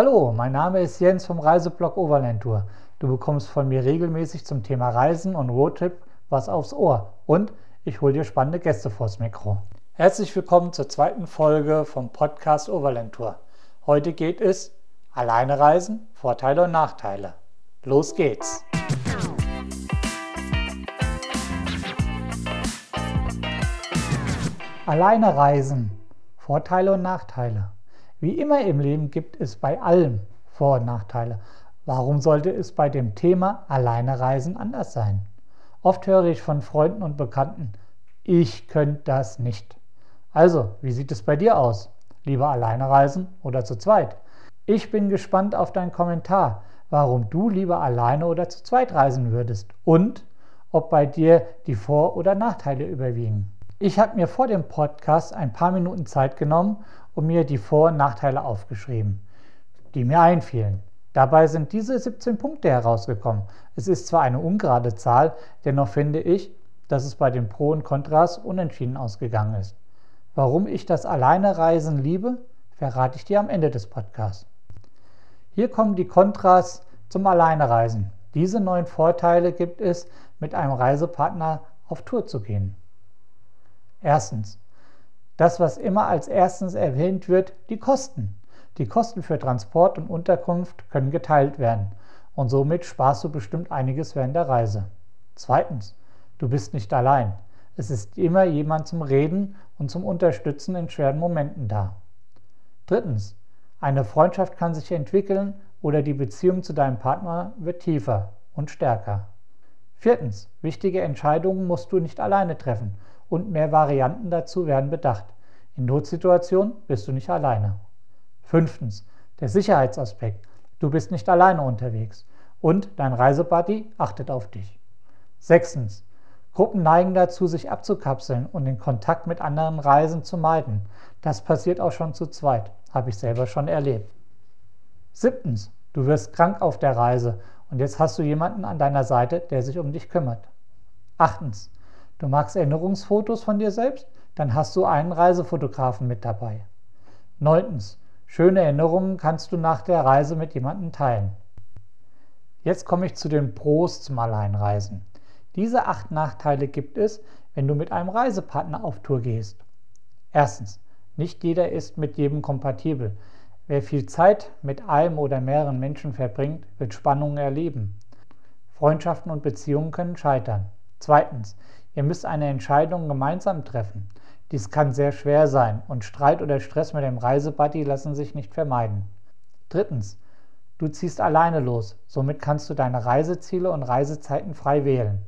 Hallo, mein Name ist Jens vom Reiseblog Overland Tour. Du bekommst von mir regelmäßig zum Thema Reisen und Roadtrip was aufs Ohr und ich hole dir spannende Gäste vors Mikro. Herzlich willkommen zur zweiten Folge vom Podcast Overland Tour. Heute geht es Alleine reisen, Vorteile und Nachteile. Los geht's! Alleine reisen, Vorteile und Nachteile. Wie immer im Leben gibt es bei allem Vor- und Nachteile. Warum sollte es bei dem Thema Alleine reisen anders sein? Oft höre ich von Freunden und Bekannten, ich könnte das nicht. Also, wie sieht es bei dir aus? Lieber alleine reisen oder zu zweit? Ich bin gespannt auf deinen Kommentar, warum du lieber alleine oder zu zweit reisen würdest und ob bei dir die Vor- oder Nachteile überwiegen. Ich habe mir vor dem Podcast ein paar Minuten Zeit genommen und mir die Vor- und Nachteile aufgeschrieben, die mir einfielen. Dabei sind diese 17 Punkte herausgekommen. Es ist zwar eine ungerade Zahl, dennoch finde ich, dass es bei den Pro und Kontras unentschieden ausgegangen ist. Warum ich das Alleinereisen liebe, verrate ich dir am Ende des Podcasts. Hier kommen die Kontras zum Alleinereisen. Diese neun Vorteile gibt es, mit einem Reisepartner auf Tour zu gehen. Erstens. Das, was immer als erstens erwähnt wird, die Kosten. Die Kosten für Transport und Unterkunft können geteilt werden und somit sparst du bestimmt einiges während der Reise. Zweitens, du bist nicht allein. Es ist immer jemand zum Reden und zum Unterstützen in schweren Momenten da. Drittens, eine Freundschaft kann sich entwickeln oder die Beziehung zu deinem Partner wird tiefer und stärker. Viertens, wichtige Entscheidungen musst du nicht alleine treffen und mehr Varianten dazu werden bedacht. In Notsituationen bist du nicht alleine. Fünftens, der Sicherheitsaspekt. Du bist nicht alleine unterwegs und dein Reisebuddy achtet auf dich. Sechstens, Gruppen neigen dazu, sich abzukapseln und den Kontakt mit anderen Reisen zu meiden. Das passiert auch schon zu zweit, habe ich selber schon erlebt. Siebtens, du wirst krank auf der Reise und jetzt hast du jemanden an deiner Seite, der sich um dich kümmert. Achtens, Du magst Erinnerungsfotos von dir selbst? Dann hast du einen Reisefotografen mit dabei. Neuntens. Schöne Erinnerungen kannst du nach der Reise mit jemandem teilen. Jetzt komme ich zu den Pros zum Alleinreisen. Diese acht Nachteile gibt es, wenn du mit einem Reisepartner auf Tour gehst. Erstens. Nicht jeder ist mit jedem kompatibel. Wer viel Zeit mit einem oder mehreren Menschen verbringt, wird Spannungen erleben. Freundschaften und Beziehungen können scheitern. Zweitens. Ihr müsst eine Entscheidung gemeinsam treffen. Dies kann sehr schwer sein und Streit oder Stress mit dem Reisebuddy lassen sich nicht vermeiden. Drittens. Du ziehst alleine los, somit kannst du deine Reiseziele und Reisezeiten frei wählen.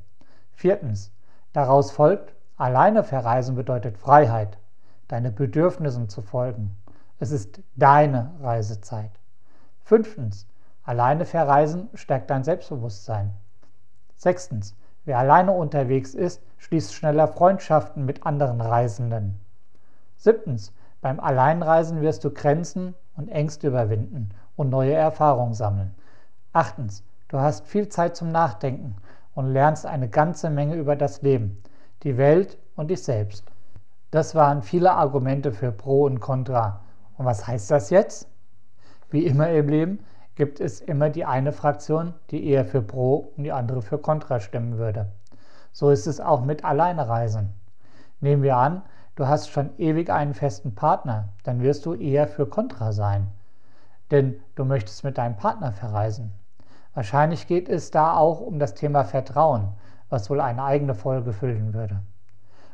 Viertens. Daraus folgt, alleine verreisen bedeutet Freiheit, deine Bedürfnissen zu folgen. Es ist deine Reisezeit. Fünftens. Alleine verreisen stärkt dein Selbstbewusstsein. Sechstens. Wer alleine unterwegs ist, schließt schneller Freundschaften mit anderen Reisenden. Siebtens. Beim Alleinreisen wirst du Grenzen und Ängste überwinden und neue Erfahrungen sammeln. Achtens. Du hast viel Zeit zum Nachdenken und lernst eine ganze Menge über das Leben, die Welt und dich selbst. Das waren viele Argumente für Pro und Contra. Und was heißt das jetzt? Wie immer im Leben gibt es immer die eine Fraktion, die eher für Pro und die andere für Contra stimmen würde. So ist es auch mit Alleinereisen. Nehmen wir an, du hast schon ewig einen festen Partner, dann wirst du eher für Contra sein. Denn du möchtest mit deinem Partner verreisen. Wahrscheinlich geht es da auch um das Thema Vertrauen, was wohl eine eigene Folge füllen würde.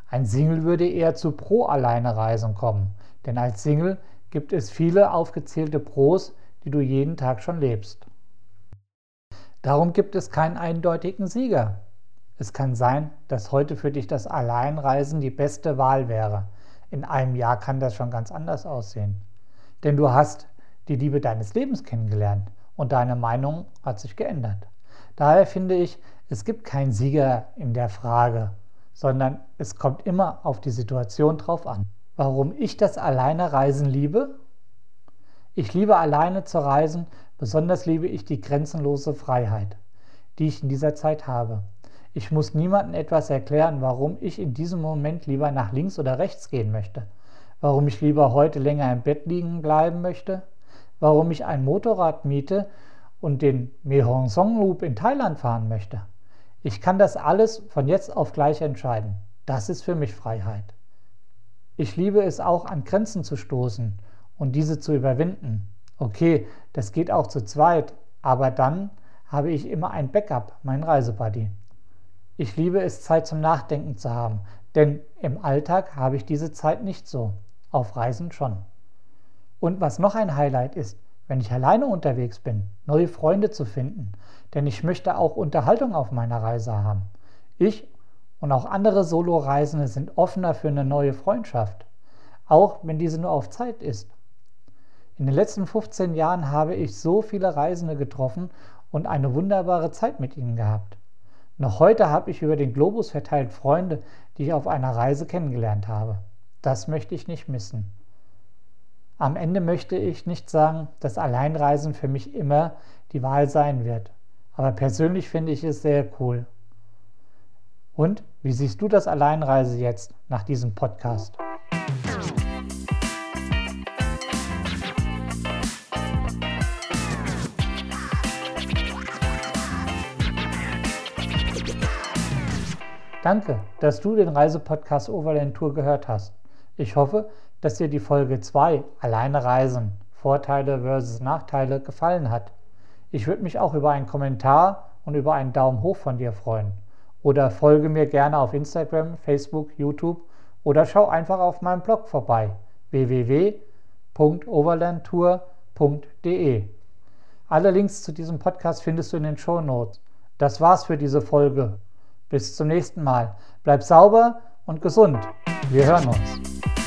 Ein Single würde eher zu Pro-Alleinereisen kommen, denn als Single gibt es viele aufgezählte Pros, die du jeden Tag schon lebst. Darum gibt es keinen eindeutigen Sieger. Es kann sein, dass heute für dich das Alleinreisen die beste Wahl wäre. In einem Jahr kann das schon ganz anders aussehen. Denn du hast die Liebe deines Lebens kennengelernt und deine Meinung hat sich geändert. Daher finde ich, es gibt keinen Sieger in der Frage, sondern es kommt immer auf die Situation drauf an. Warum ich das Alleinereisen liebe? Ich liebe alleine zu reisen, besonders liebe ich die grenzenlose Freiheit, die ich in dieser Zeit habe. Ich muss niemandem etwas erklären, warum ich in diesem Moment lieber nach links oder rechts gehen möchte, warum ich lieber heute länger im Bett liegen bleiben möchte, warum ich ein Motorrad miete und den Mehong Song Loop in Thailand fahren möchte. Ich kann das alles von jetzt auf gleich entscheiden. Das ist für mich Freiheit. Ich liebe es auch, an Grenzen zu stoßen und diese zu überwinden. Okay, das geht auch zu zweit, aber dann habe ich immer ein Backup, mein Reisebuddy. Ich liebe es, Zeit zum Nachdenken zu haben, denn im Alltag habe ich diese Zeit nicht so, auf Reisen schon. Und was noch ein Highlight ist, wenn ich alleine unterwegs bin, neue Freunde zu finden, denn ich möchte auch Unterhaltung auf meiner Reise haben. Ich und auch andere Solo-Reisende sind offener für eine neue Freundschaft, auch wenn diese nur auf Zeit ist. In den letzten 15 Jahren habe ich so viele Reisende getroffen und eine wunderbare Zeit mit ihnen gehabt. Noch heute habe ich über den Globus verteilt Freunde, die ich auf einer Reise kennengelernt habe. Das möchte ich nicht missen. Am Ende möchte ich nicht sagen, dass Alleinreisen für mich immer die Wahl sein wird. Aber persönlich finde ich es sehr cool. Und wie siehst du das Alleinreise jetzt nach diesem Podcast? Danke, dass du den Reisepodcast Overland Tour gehört hast. Ich hoffe, dass dir die Folge 2 Alleine reisen, Vorteile versus Nachteile gefallen hat. Ich würde mich auch über einen Kommentar und über einen Daumen hoch von dir freuen. Oder folge mir gerne auf Instagram, Facebook, YouTube oder schau einfach auf meinem Blog vorbei www.overlandtour.de. Alle Links zu diesem Podcast findest du in den Show Notes. Das war's für diese Folge. Bis zum nächsten Mal. Bleib sauber und gesund. Wir hören uns.